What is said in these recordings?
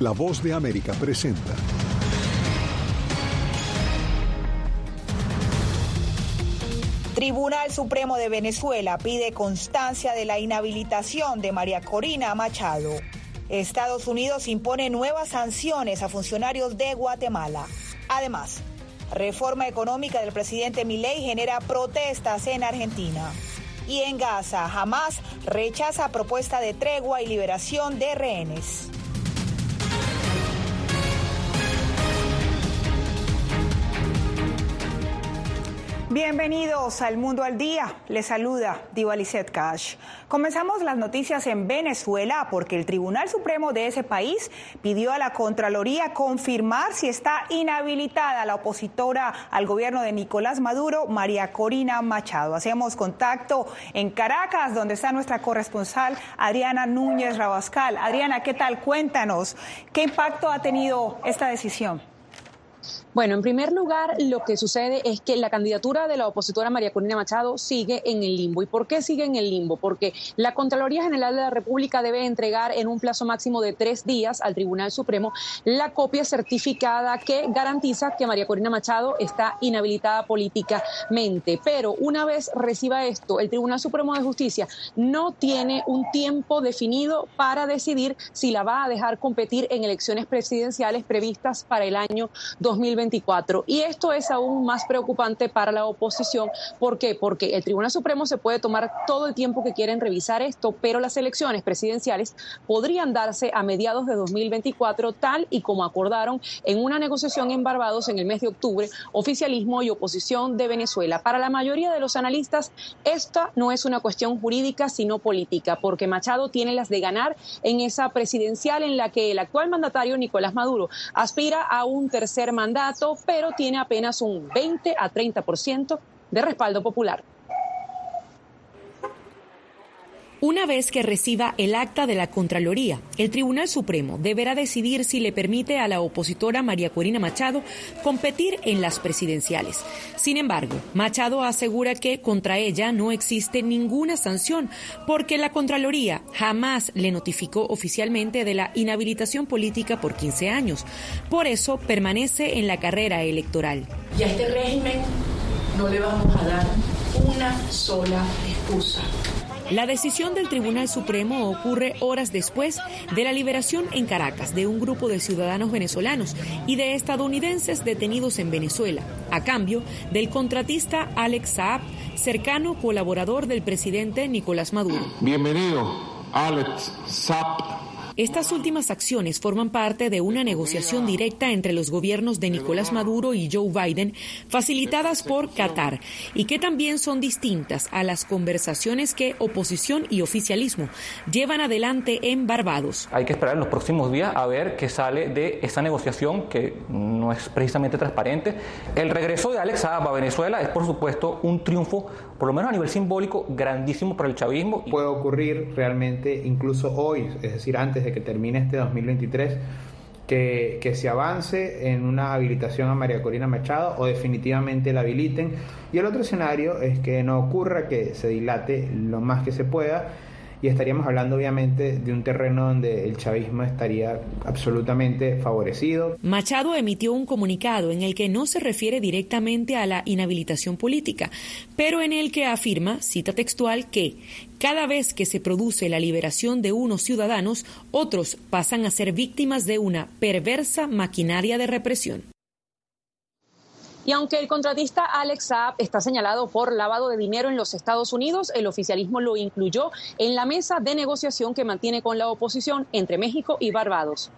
La voz de América presenta. Tribunal Supremo de Venezuela pide constancia de la inhabilitación de María Corina Machado. Estados Unidos impone nuevas sanciones a funcionarios de Guatemala. Además, reforma económica del presidente Milei genera protestas en Argentina. Y en Gaza, Hamas rechaza propuesta de tregua y liberación de rehenes. Bienvenidos al Mundo al Día. Les saluda Diva Cash. Comenzamos las noticias en Venezuela porque el Tribunal Supremo de ese país pidió a la Contraloría confirmar si está inhabilitada la opositora al gobierno de Nicolás Maduro, María Corina Machado. Hacemos contacto en Caracas, donde está nuestra corresponsal Adriana Núñez Rabascal. Adriana, ¿qué tal? Cuéntanos, ¿qué impacto ha tenido esta decisión? Bueno, en primer lugar, lo que sucede es que la candidatura de la opositora María Corina Machado sigue en el limbo. ¿Y por qué sigue en el limbo? Porque la Contraloría General de la República debe entregar en un plazo máximo de tres días al Tribunal Supremo la copia certificada que garantiza que María Corina Machado está inhabilitada políticamente. Pero una vez reciba esto, el Tribunal Supremo de Justicia no tiene un tiempo definido para decidir si la va a dejar competir en elecciones presidenciales previstas para el año 2020 y esto es aún más preocupante para la oposición. ¿Por qué? Porque el Tribunal Supremo se puede tomar todo el tiempo que quieren revisar esto, pero las elecciones presidenciales podrían darse a mediados de 2024, tal y como acordaron en una negociación en Barbados en el mes de octubre, oficialismo y oposición de Venezuela. Para la mayoría de los analistas, esta no es una cuestión jurídica, sino política, porque Machado tiene las de ganar en esa presidencial en la que el actual mandatario Nicolás Maduro aspira a un tercer mandato pero tiene apenas un 20 a 30% de respaldo popular. Una vez que reciba el acta de la Contraloría, el Tribunal Supremo deberá decidir si le permite a la opositora María Corina Machado competir en las presidenciales. Sin embargo, Machado asegura que contra ella no existe ninguna sanción porque la Contraloría jamás le notificó oficialmente de la inhabilitación política por 15 años. Por eso permanece en la carrera electoral. Y a este régimen no le vamos a dar una sola excusa la decisión del Tribunal Supremo ocurre horas después de la liberación en Caracas de un grupo de ciudadanos venezolanos y de estadounidenses detenidos en Venezuela, a cambio del contratista Alex Saab, cercano colaborador del presidente Nicolás Maduro. Bienvenido, Alex Saab estas últimas acciones forman parte de una negociación directa entre los gobiernos de Nicolás Maduro y Joe Biden, facilitadas por Qatar, y que también son distintas a las conversaciones que oposición y oficialismo llevan adelante en Barbados. Hay que esperar en los próximos días a ver qué sale de esa negociación que no es precisamente transparente. El regreso de Alex Saab a Venezuela es, por supuesto, un triunfo, por lo menos a nivel simbólico, grandísimo para el chavismo. Puede ocurrir realmente incluso hoy, es decir, antes de que termine este 2023, que, que, se avance en una habilitación a María Corina Machado o definitivamente la habiliten. Y el otro escenario es que no ocurra, que se dilate lo más que se pueda y estaríamos hablando obviamente de un terreno donde el chavismo estaría absolutamente favorecido. Machado emitió un comunicado en el que no se refiere directamente a la inhabilitación política, pero en el que afirma, cita textual, que cada vez que se produce la liberación de unos ciudadanos, otros pasan a ser víctimas de una perversa maquinaria de represión. Y aunque el contratista Alex Saab está señalado por lavado de dinero en los Estados Unidos, el oficialismo lo incluyó en la mesa de negociación que mantiene con la oposición entre México y Barbados.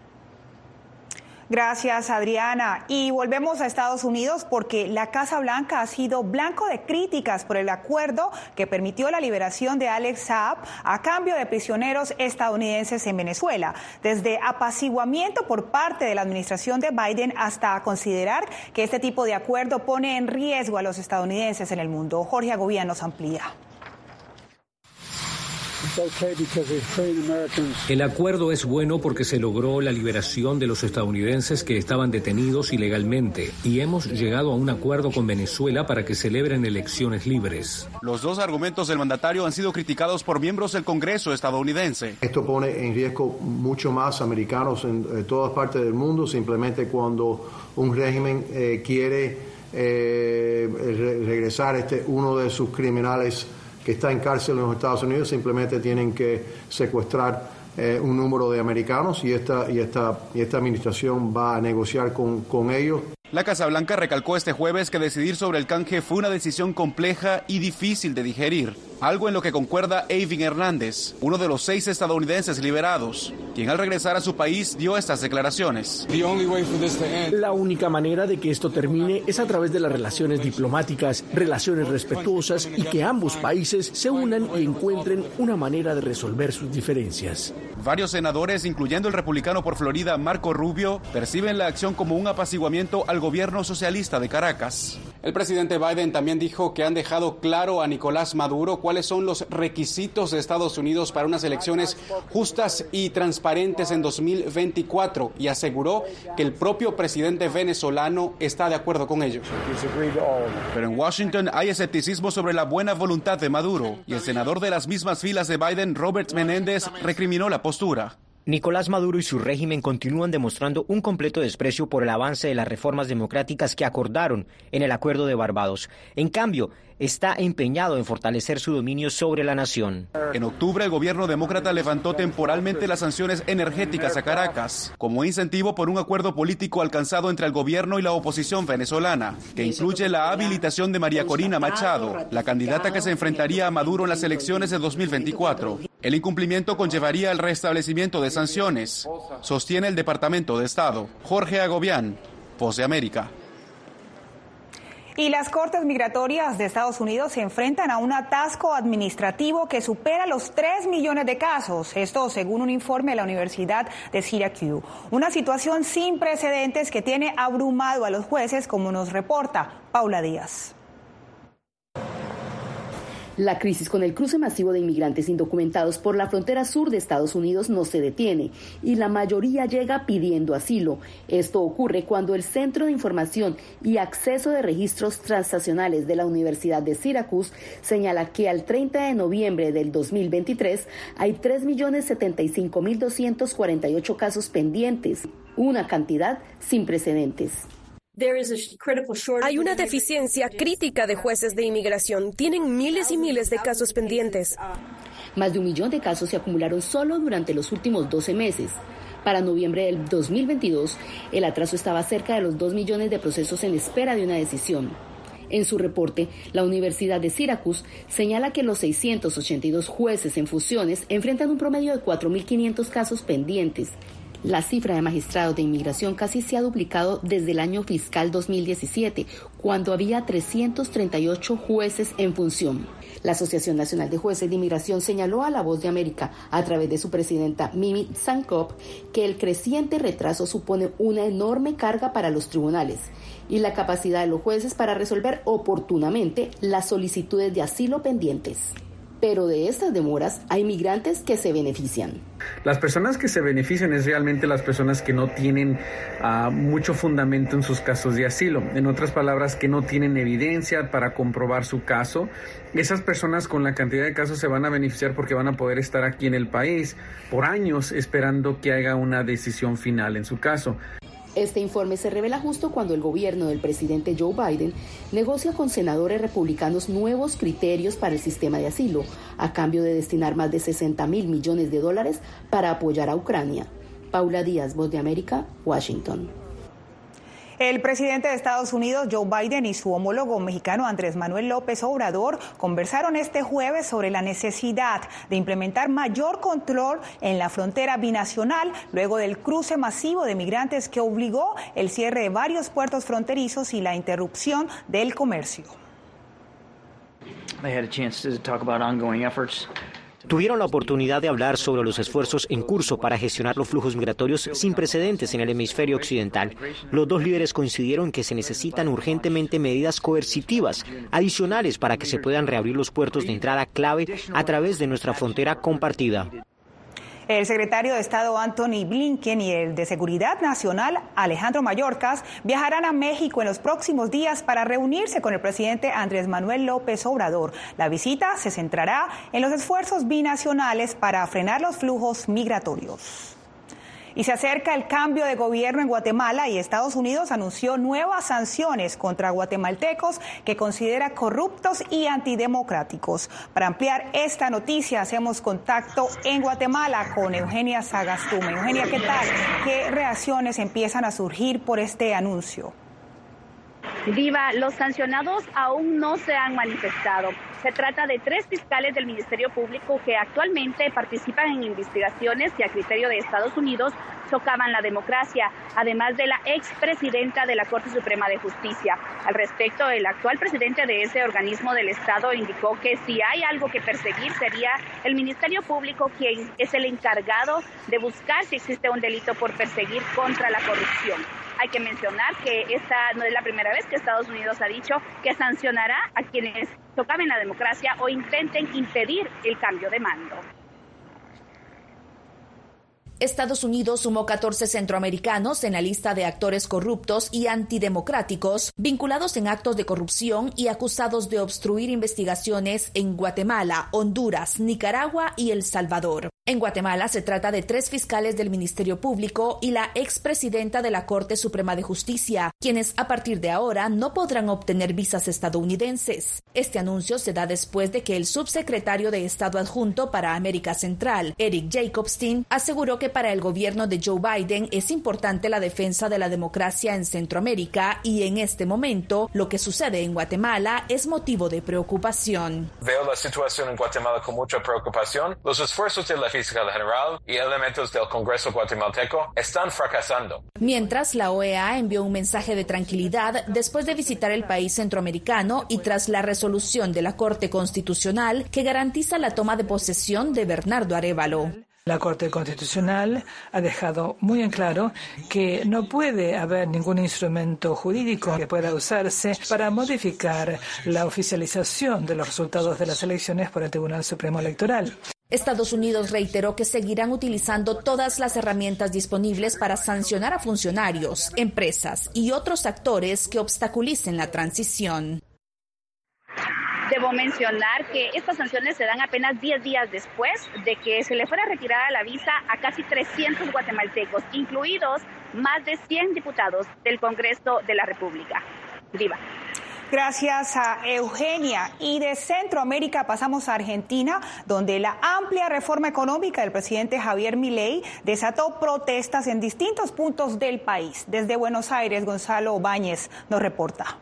Gracias, Adriana. Y volvemos a Estados Unidos porque la Casa Blanca ha sido blanco de críticas por el acuerdo que permitió la liberación de Alex Saab a cambio de prisioneros estadounidenses en Venezuela. Desde apaciguamiento por parte de la administración de Biden hasta considerar que este tipo de acuerdo pone en riesgo a los estadounidenses en el mundo. Jorge Agovía nos amplía. El acuerdo es bueno porque se logró la liberación de los estadounidenses que estaban detenidos ilegalmente y hemos llegado a un acuerdo con Venezuela para que celebren elecciones libres. Los dos argumentos del mandatario han sido criticados por miembros del Congreso estadounidense. Esto pone en riesgo mucho más americanos en, en todas partes del mundo, simplemente cuando un régimen eh, quiere eh, regresar este uno de sus criminales que está en cárcel en los Estados Unidos, simplemente tienen que secuestrar eh, un número de americanos y esta, y esta, y esta administración va a negociar con, con ellos. La Casa Blanca recalcó este jueves que decidir sobre el canje fue una decisión compleja y difícil de digerir, algo en lo que concuerda Avin Hernández, uno de los seis estadounidenses liberados, quien al regresar a su país dio estas declaraciones. La única manera de que esto termine es a través de las relaciones diplomáticas, relaciones respetuosas y que ambos países se unan y encuentren una manera de resolver sus diferencias. Varios senadores, incluyendo el republicano por Florida Marco Rubio, perciben la acción como un apaciguamiento al gobierno socialista de Caracas. El presidente Biden también dijo que han dejado claro a Nicolás Maduro cuáles son los requisitos de Estados Unidos para unas elecciones justas y transparentes en 2024 y aseguró que el propio presidente venezolano está de acuerdo con ello. Pero en Washington hay escepticismo sobre la buena voluntad de Maduro y el senador de las mismas filas de Biden, Robert Menéndez, recriminó la postura. Nicolás Maduro y su régimen continúan demostrando un completo desprecio por el avance de las reformas democráticas que acordaron en el Acuerdo de Barbados. En cambio, está empeñado en fortalecer su dominio sobre la nación. En octubre, el gobierno demócrata levantó temporalmente las sanciones energéticas a Caracas como incentivo por un acuerdo político alcanzado entre el gobierno y la oposición venezolana, que incluye la habilitación de María Corina Machado, la candidata que se enfrentaría a Maduro en las elecciones de 2024. El incumplimiento conllevaría el restablecimiento de sanciones, sostiene el Departamento de Estado. Jorge Agobián, Voz de América. Y las Cortes Migratorias de Estados Unidos se enfrentan a un atasco administrativo que supera los 3 millones de casos, esto según un informe de la Universidad de Syracuse. Una situación sin precedentes que tiene abrumado a los jueces, como nos reporta Paula Díaz. La crisis con el cruce masivo de inmigrantes indocumentados por la frontera sur de Estados Unidos no se detiene y la mayoría llega pidiendo asilo. Esto ocurre cuando el Centro de Información y Acceso de Registros Transnacionales de la Universidad de Syracuse señala que al 30 de noviembre del 2023 hay 3.075.248 casos pendientes, una cantidad sin precedentes. Hay una deficiencia crítica de jueces de inmigración. Tienen miles y miles de casos pendientes. Más de un millón de casos se acumularon solo durante los últimos 12 meses. Para noviembre del 2022, el atraso estaba cerca de los 2 millones de procesos en espera de una decisión. En su reporte, la Universidad de Syracuse señala que los 682 jueces en fusiones enfrentan un promedio de 4.500 casos pendientes, la cifra de magistrados de inmigración casi se ha duplicado desde el año fiscal 2017, cuando había 338 jueces en función. La Asociación Nacional de Jueces de Inmigración señaló a La Voz de América, a través de su presidenta Mimi Sankop, que el creciente retraso supone una enorme carga para los tribunales y la capacidad de los jueces para resolver oportunamente las solicitudes de asilo pendientes pero de estas demoras hay migrantes que se benefician. Las personas que se benefician es realmente las personas que no tienen uh, mucho fundamento en sus casos de asilo. En otras palabras, que no tienen evidencia para comprobar su caso. Esas personas con la cantidad de casos se van a beneficiar porque van a poder estar aquí en el país por años esperando que haya una decisión final en su caso. Este informe se revela justo cuando el gobierno del presidente Joe Biden negocia con senadores republicanos nuevos criterios para el sistema de asilo, a cambio de destinar más de 60 mil millones de dólares para apoyar a Ucrania. Paula Díaz, Voz de América, Washington. El presidente de Estados Unidos, Joe Biden, y su homólogo mexicano, Andrés Manuel López Obrador, conversaron este jueves sobre la necesidad de implementar mayor control en la frontera binacional luego del cruce masivo de migrantes que obligó el cierre de varios puertos fronterizos y la interrupción del comercio. Tuvieron la oportunidad de hablar sobre los esfuerzos en curso para gestionar los flujos migratorios sin precedentes en el hemisferio occidental. Los dos líderes coincidieron que se necesitan urgentemente medidas coercitivas adicionales para que se puedan reabrir los puertos de entrada clave a través de nuestra frontera compartida. El secretario de Estado Anthony Blinken y el de Seguridad Nacional Alejandro Mayorkas viajarán a México en los próximos días para reunirse con el presidente Andrés Manuel López Obrador. La visita se centrará en los esfuerzos binacionales para frenar los flujos migratorios. Y se acerca el cambio de gobierno en Guatemala y Estados Unidos anunció nuevas sanciones contra guatemaltecos que considera corruptos y antidemocráticos. Para ampliar esta noticia hacemos contacto en Guatemala con Eugenia Sagastume. Eugenia, ¿qué tal? ¿Qué reacciones empiezan a surgir por este anuncio? Diva, los sancionados aún no se han manifestado. Se trata de tres fiscales del Ministerio Público que actualmente participan en investigaciones que a criterio de Estados Unidos socavan la democracia, además de la expresidenta de la Corte Suprema de Justicia. Al respecto, el actual presidente de ese organismo del Estado indicó que si hay algo que perseguir sería el Ministerio Público quien es el encargado de buscar si existe un delito por perseguir contra la corrupción. Hay que mencionar que esta no es la primera vez que Estados Unidos ha dicho que sancionará a quienes tocaben la democracia o intenten impedir el cambio de mando. Estados Unidos sumó 14 centroamericanos en la lista de actores corruptos y antidemocráticos vinculados en actos de corrupción y acusados de obstruir investigaciones en Guatemala, Honduras, Nicaragua y El Salvador. En Guatemala se trata de tres fiscales del Ministerio Público y la expresidenta de la Corte Suprema de Justicia, quienes a partir de ahora no podrán obtener visas estadounidenses. Este anuncio se da después de que el subsecretario de Estado adjunto para América Central, Eric Jacobstein, aseguró que para el gobierno de Joe Biden es importante la defensa de la democracia en Centroamérica y en este momento lo que sucede en Guatemala es motivo de preocupación. Veo la situación en Guatemala con mucha preocupación. Los esfuerzos de la fiscal general y elementos del Congreso guatemalteco están fracasando. Mientras la OEA envió un mensaje de tranquilidad después de visitar el país centroamericano y tras la resolución de la Corte Constitucional que garantiza la toma de posesión de Bernardo Arevalo. La Corte Constitucional ha dejado muy en claro que no puede haber ningún instrumento jurídico que pueda usarse para modificar la oficialización de los resultados de las elecciones por el Tribunal Supremo Electoral. Estados Unidos reiteró que seguirán utilizando todas las herramientas disponibles para sancionar a funcionarios, empresas y otros actores que obstaculicen la transición. Debo mencionar que estas sanciones se dan apenas 10 días después de que se le fuera retirada la visa a casi 300 guatemaltecos, incluidos más de 100 diputados del Congreso de la República. Diva. Gracias a Eugenia. Y de Centroamérica pasamos a Argentina, donde la amplia reforma económica del presidente Javier Milei desató protestas en distintos puntos del país. Desde Buenos Aires, Gonzalo Báñez nos reporta.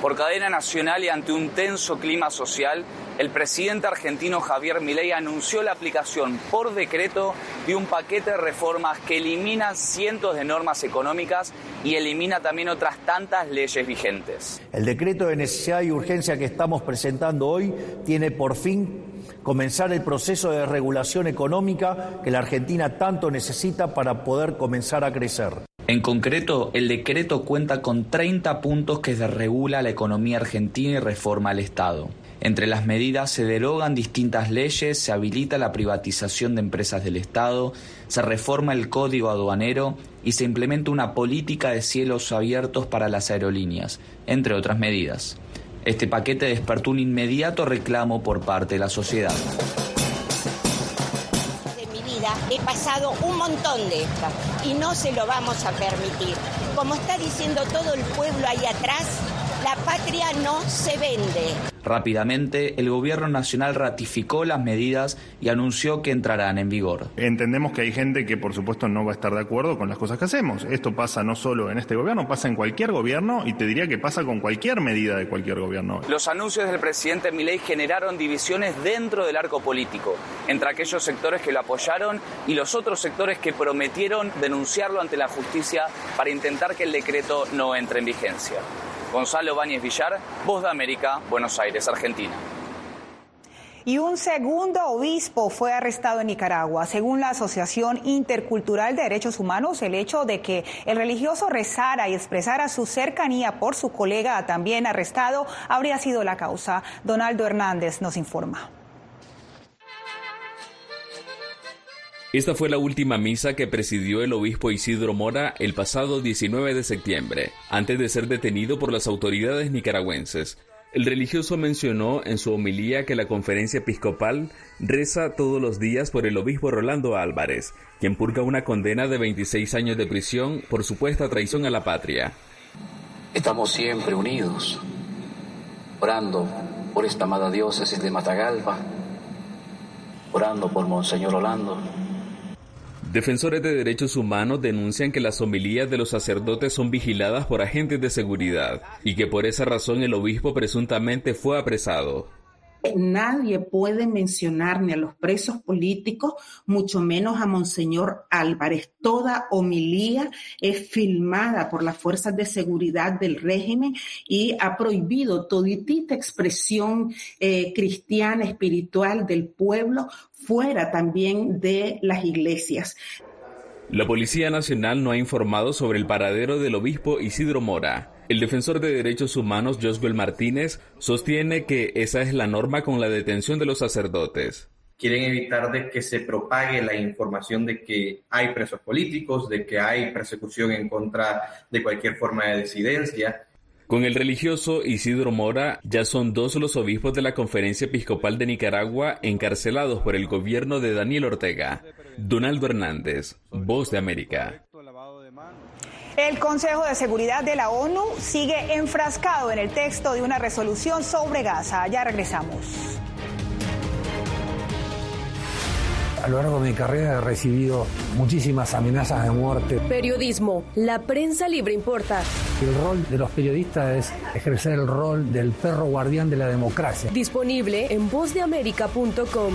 Por cadena nacional y ante un tenso clima social, el presidente argentino Javier Milei anunció la aplicación por decreto de un paquete de reformas que elimina cientos de normas económicas y elimina también otras tantas leyes vigentes. El decreto de necesidad y urgencia que estamos presentando hoy tiene por fin comenzar el proceso de regulación económica que la Argentina tanto necesita para poder comenzar a crecer. En concreto, el decreto cuenta con 30 puntos que desregula la economía argentina y reforma al Estado. Entre las medidas se derogan distintas leyes, se habilita la privatización de empresas del Estado, se reforma el código aduanero y se implementa una política de cielos abiertos para las aerolíneas, entre otras medidas. Este paquete despertó un inmediato reclamo por parte de la sociedad he pasado un montón de estas y no se lo vamos a permitir. Como está diciendo todo el pueblo ahí atrás, la patria no se vende. Rápidamente, el gobierno nacional ratificó las medidas y anunció que entrarán en vigor. Entendemos que hay gente que, por supuesto, no va a estar de acuerdo con las cosas que hacemos. Esto pasa no solo en este gobierno, pasa en cualquier gobierno y te diría que pasa con cualquier medida de cualquier gobierno. Los anuncios del presidente Milei generaron divisiones dentro del arco político, entre aquellos sectores que lo apoyaron y los otros sectores que prometieron denunciarlo ante la justicia para intentar que el decreto no entre en vigencia. Gonzalo Báñez Villar, Voz de América, Buenos Aires, Argentina. Y un segundo obispo fue arrestado en Nicaragua. Según la Asociación Intercultural de Derechos Humanos, el hecho de que el religioso rezara y expresara su cercanía por su colega también arrestado habría sido la causa. Donaldo Hernández nos informa. Esta fue la última misa que presidió el obispo Isidro Mora el pasado 19 de septiembre, antes de ser detenido por las autoridades nicaragüenses. El religioso mencionó en su homilía que la conferencia episcopal reza todos los días por el obispo Rolando Álvarez, quien purga una condena de 26 años de prisión por supuesta traición a la patria. Estamos siempre unidos, orando por esta amada diócesis de Matagalpa, orando por Monseñor Rolando. Defensores de derechos humanos denuncian que las homilías de los sacerdotes son vigiladas por agentes de seguridad y que por esa razón el obispo presuntamente fue apresado. Nadie puede mencionar ni a los presos políticos, mucho menos a Monseñor Álvarez. Toda homilía es filmada por las fuerzas de seguridad del régimen y ha prohibido toditita expresión eh, cristiana, espiritual del pueblo fuera también de las iglesias. La Policía Nacional no ha informado sobre el paradero del obispo Isidro Mora. El defensor de derechos humanos Joswell Martínez sostiene que esa es la norma con la detención de los sacerdotes. Quieren evitar de que se propague la información de que hay presos políticos, de que hay persecución en contra de cualquier forma de disidencia. Con el religioso Isidro Mora, ya son dos los obispos de la Conferencia Episcopal de Nicaragua encarcelados por el gobierno de Daniel Ortega. Donaldo Hernández, Voz de América. El Consejo de Seguridad de la ONU sigue enfrascado en el texto de una resolución sobre Gaza. Ya regresamos. A lo largo de mi carrera he recibido muchísimas amenazas de muerte. Periodismo, la prensa libre importa. El rol de los periodistas es ejercer el rol del perro guardián de la democracia. Disponible en vozdeamerica.com.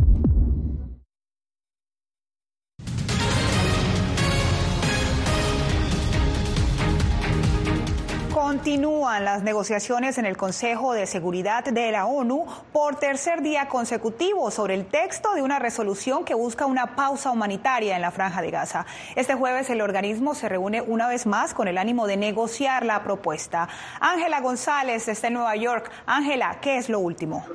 Continúan las negociaciones en el Consejo de Seguridad de la ONU por tercer día consecutivo sobre el texto de una resolución que busca una pausa humanitaria en la franja de Gaza. Este jueves el organismo se reúne una vez más con el ánimo de negociar la propuesta. Ángela González está en Nueva York. Ángela, ¿qué es lo último?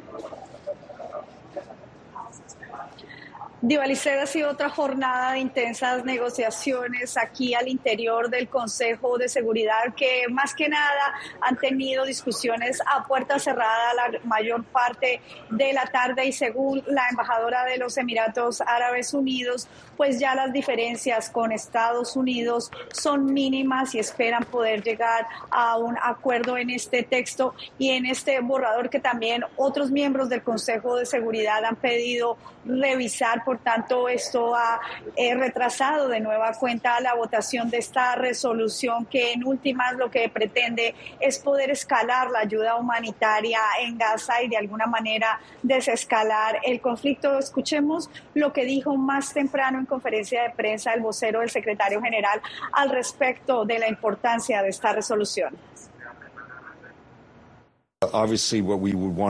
Divalicet ha sido otra jornada de intensas negociaciones aquí al interior del Consejo de Seguridad que más que nada han tenido discusiones a puerta cerrada la mayor parte de la tarde y según la embajadora de los Emiratos Árabes Unidos, pues ya las diferencias con Estados Unidos son mínimas y esperan poder llegar a un acuerdo en este texto y en este borrador que también otros miembros del Consejo de Seguridad han pedido revisar. Por tanto, esto ha eh, retrasado de nueva cuenta la votación de esta resolución que en últimas lo que pretende es poder escalar la ayuda humanitaria en Gaza y de alguna manera desescalar el conflicto. Escuchemos lo que dijo más temprano en conferencia de prensa el vocero del secretario general al respecto de la importancia de esta resolución.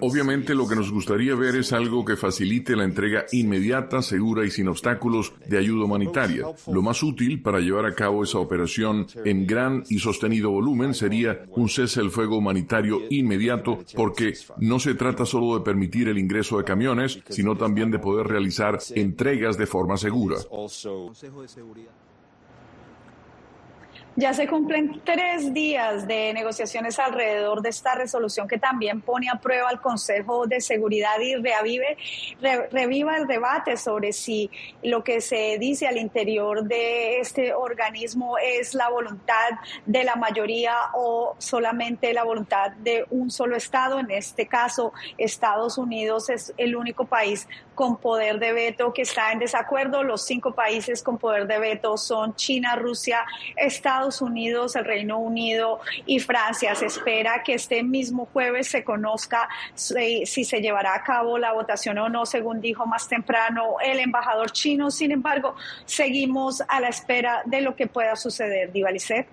Obviamente lo que nos gustaría ver es algo que facilite la entrega inmediata, segura y sin obstáculos de ayuda humanitaria. Lo más útil para llevar a cabo esa operación en gran y sostenido volumen sería un cese el fuego humanitario inmediato porque no se trata solo de permitir el ingreso de camiones, sino también de poder realizar entregas de forma segura. Ya se cumplen tres días de negociaciones alrededor de esta resolución que también pone a prueba al Consejo de Seguridad y reavive, reviva el debate sobre si lo que se dice al interior de este organismo es la voluntad de la mayoría o solamente la voluntad de un solo Estado. En este caso, Estados Unidos es el único país con poder de veto que está en desacuerdo. Los cinco países con poder de veto son China, Rusia, Estados Unidos, el Reino Unido y Francia. Se espera que este mismo jueves se conozca si, se llevará a cabo la votación o no, según dijo más temprano el embajador chino. Sin embargo, seguimos a la espera de lo que pueda suceder. Divalicet.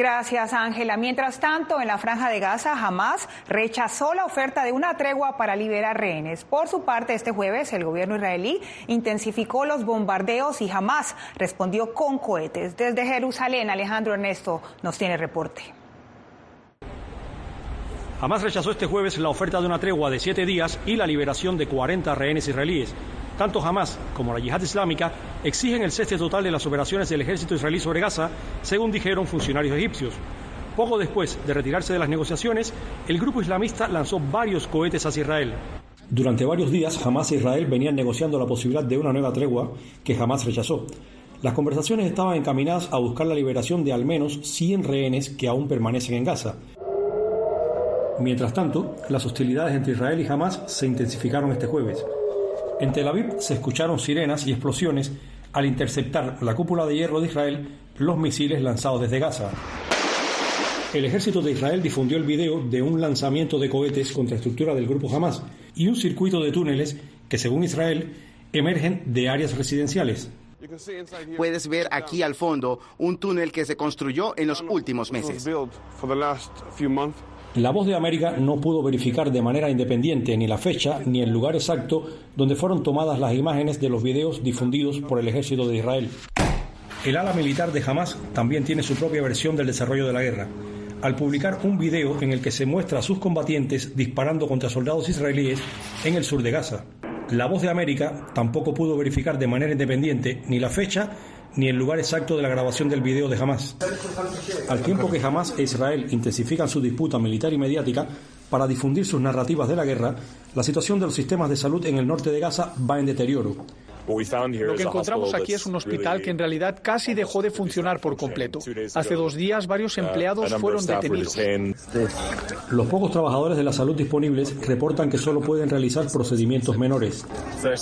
Gracias, Ángela. Mientras tanto, en la franja de Gaza, Hamas rechazó la oferta de una tregua para liberar rehenes. Por su parte, este jueves, el gobierno israelí intensificó los bombardeos y Hamas respondió con cohetes. Desde Jerusalén, Alejandro Ernesto nos tiene reporte. Hamas rechazó este jueves la oferta de una tregua de siete días y la liberación de 40 rehenes israelíes. Tanto Hamas como la yihad islámica exigen el cese total de las operaciones del ejército israelí sobre Gaza, según dijeron funcionarios egipcios. Poco después de retirarse de las negociaciones, el grupo islamista lanzó varios cohetes hacia Israel. Durante varios días, Hamas e Israel venían negociando la posibilidad de una nueva tregua que Hamas rechazó. Las conversaciones estaban encaminadas a buscar la liberación de al menos 100 rehenes que aún permanecen en Gaza. Mientras tanto, las hostilidades entre Israel y Hamas se intensificaron este jueves. En Tel Aviv se escucharon sirenas y explosiones al interceptar la cúpula de hierro de Israel los misiles lanzados desde Gaza. El ejército de Israel difundió el video de un lanzamiento de cohetes contra estructura del grupo Hamas y un circuito de túneles que, según Israel, emergen de áreas residenciales. Puedes ver aquí al fondo un túnel que se construyó en los últimos meses. La voz de América no pudo verificar de manera independiente ni la fecha ni el lugar exacto donde fueron tomadas las imágenes de los videos difundidos por el ejército de Israel. El ala militar de Hamas también tiene su propia versión del desarrollo de la guerra, al publicar un video en el que se muestra a sus combatientes disparando contra soldados israelíes en el sur de Gaza. La voz de América tampoco pudo verificar de manera independiente ni la fecha ni el lugar exacto de la grabación del video de Hamas. Al tiempo que Hamas e Israel intensifican su disputa militar y mediática para difundir sus narrativas de la guerra, la situación de los sistemas de salud en el norte de Gaza va en deterioro. Lo que encontramos aquí es un hospital que en realidad casi dejó de funcionar por completo. Hace dos días varios uh, empleados fueron detenidos. Los pocos trabajadores de la salud disponibles reportan que solo pueden realizar procedimientos menores.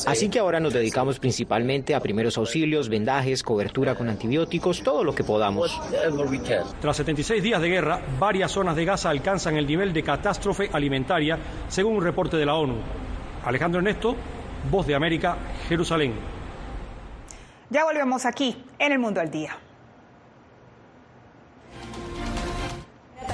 Así que ahora nos dedicamos principalmente a primeros auxilios, vendajes, cobertura con antibióticos, todo lo que podamos. Tras 76 días de guerra, varias zonas de Gaza alcanzan el nivel de catástrofe alimentaria, según un reporte de la ONU. Alejandro Ernesto, Voz de América, Jerusalén. Ya volvemos aquí en el Mundo al Día.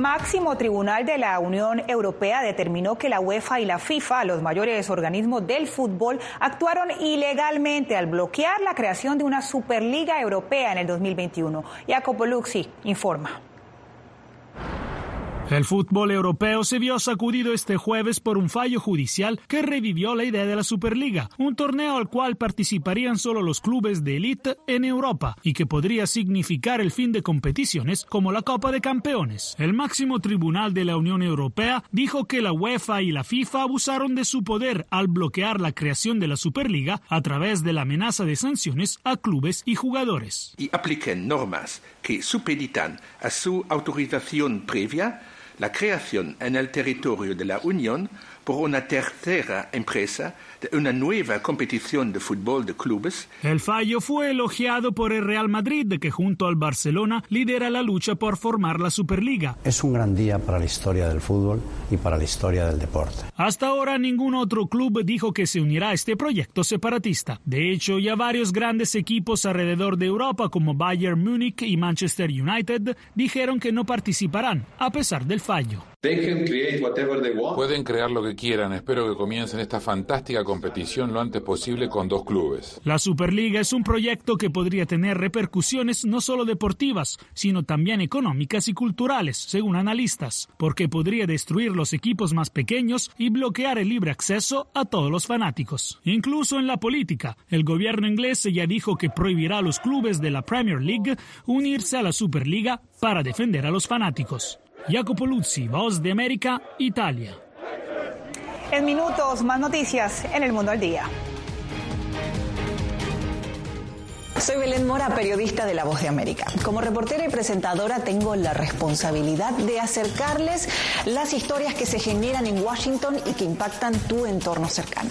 Máximo tribunal de la Unión Europea determinó que la UEFA y la FIFA, los mayores organismos del fútbol, actuaron ilegalmente al bloquear la creación de una Superliga Europea en el 2021. Jacopo Luxi informa. El fútbol europeo se vio sacudido este jueves por un fallo judicial que revivió la idea de la Superliga, un torneo al cual participarían solo los clubes de élite en Europa y que podría significar el fin de competiciones como la Copa de Campeones. El máximo tribunal de la Unión Europea dijo que la UEFA y la FIFA abusaron de su poder al bloquear la creación de la Superliga a través de la amenaza de sanciones a clubes y jugadores. Y apliquen normas que supeditan a su autorización previa la creación en el territorio de la Unión por una tercera empresa una nueva competición de fútbol de clubes. El fallo fue elogiado por el Real Madrid, que junto al Barcelona lidera la lucha por formar la Superliga. Es un gran día para la historia del fútbol y para la historia del deporte. Hasta ahora ningún otro club dijo que se unirá a este proyecto separatista. De hecho, ya varios grandes equipos alrededor de Europa como Bayern Múnich y Manchester United dijeron que no participarán a pesar del fallo. Pueden crear lo que quieran. Espero que comiencen esta fantástica competición lo antes posible con dos clubes. La Superliga es un proyecto que podría tener repercusiones no solo deportivas, sino también económicas y culturales, según analistas, porque podría destruir los equipos más pequeños y bloquear el libre acceso a todos los fanáticos. Incluso en la política, el gobierno inglés ya dijo que prohibirá a los clubes de la Premier League unirse a la Superliga para defender a los fanáticos. Jacopo Luzzi, Voz de América, Italia. En minutos, más noticias en el mundo al día. Soy Belén Mora, periodista de La Voz de América. Como reportera y presentadora tengo la responsabilidad de acercarles las historias que se generan en Washington y que impactan tu entorno cercano.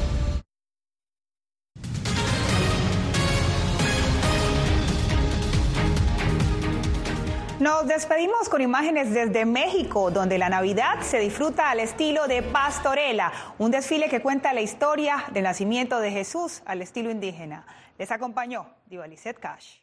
Nos despedimos con imágenes desde México, donde la Navidad se disfruta al estilo de Pastorela, un desfile que cuenta la historia del nacimiento de Jesús al estilo indígena. Les acompañó Diva Cash.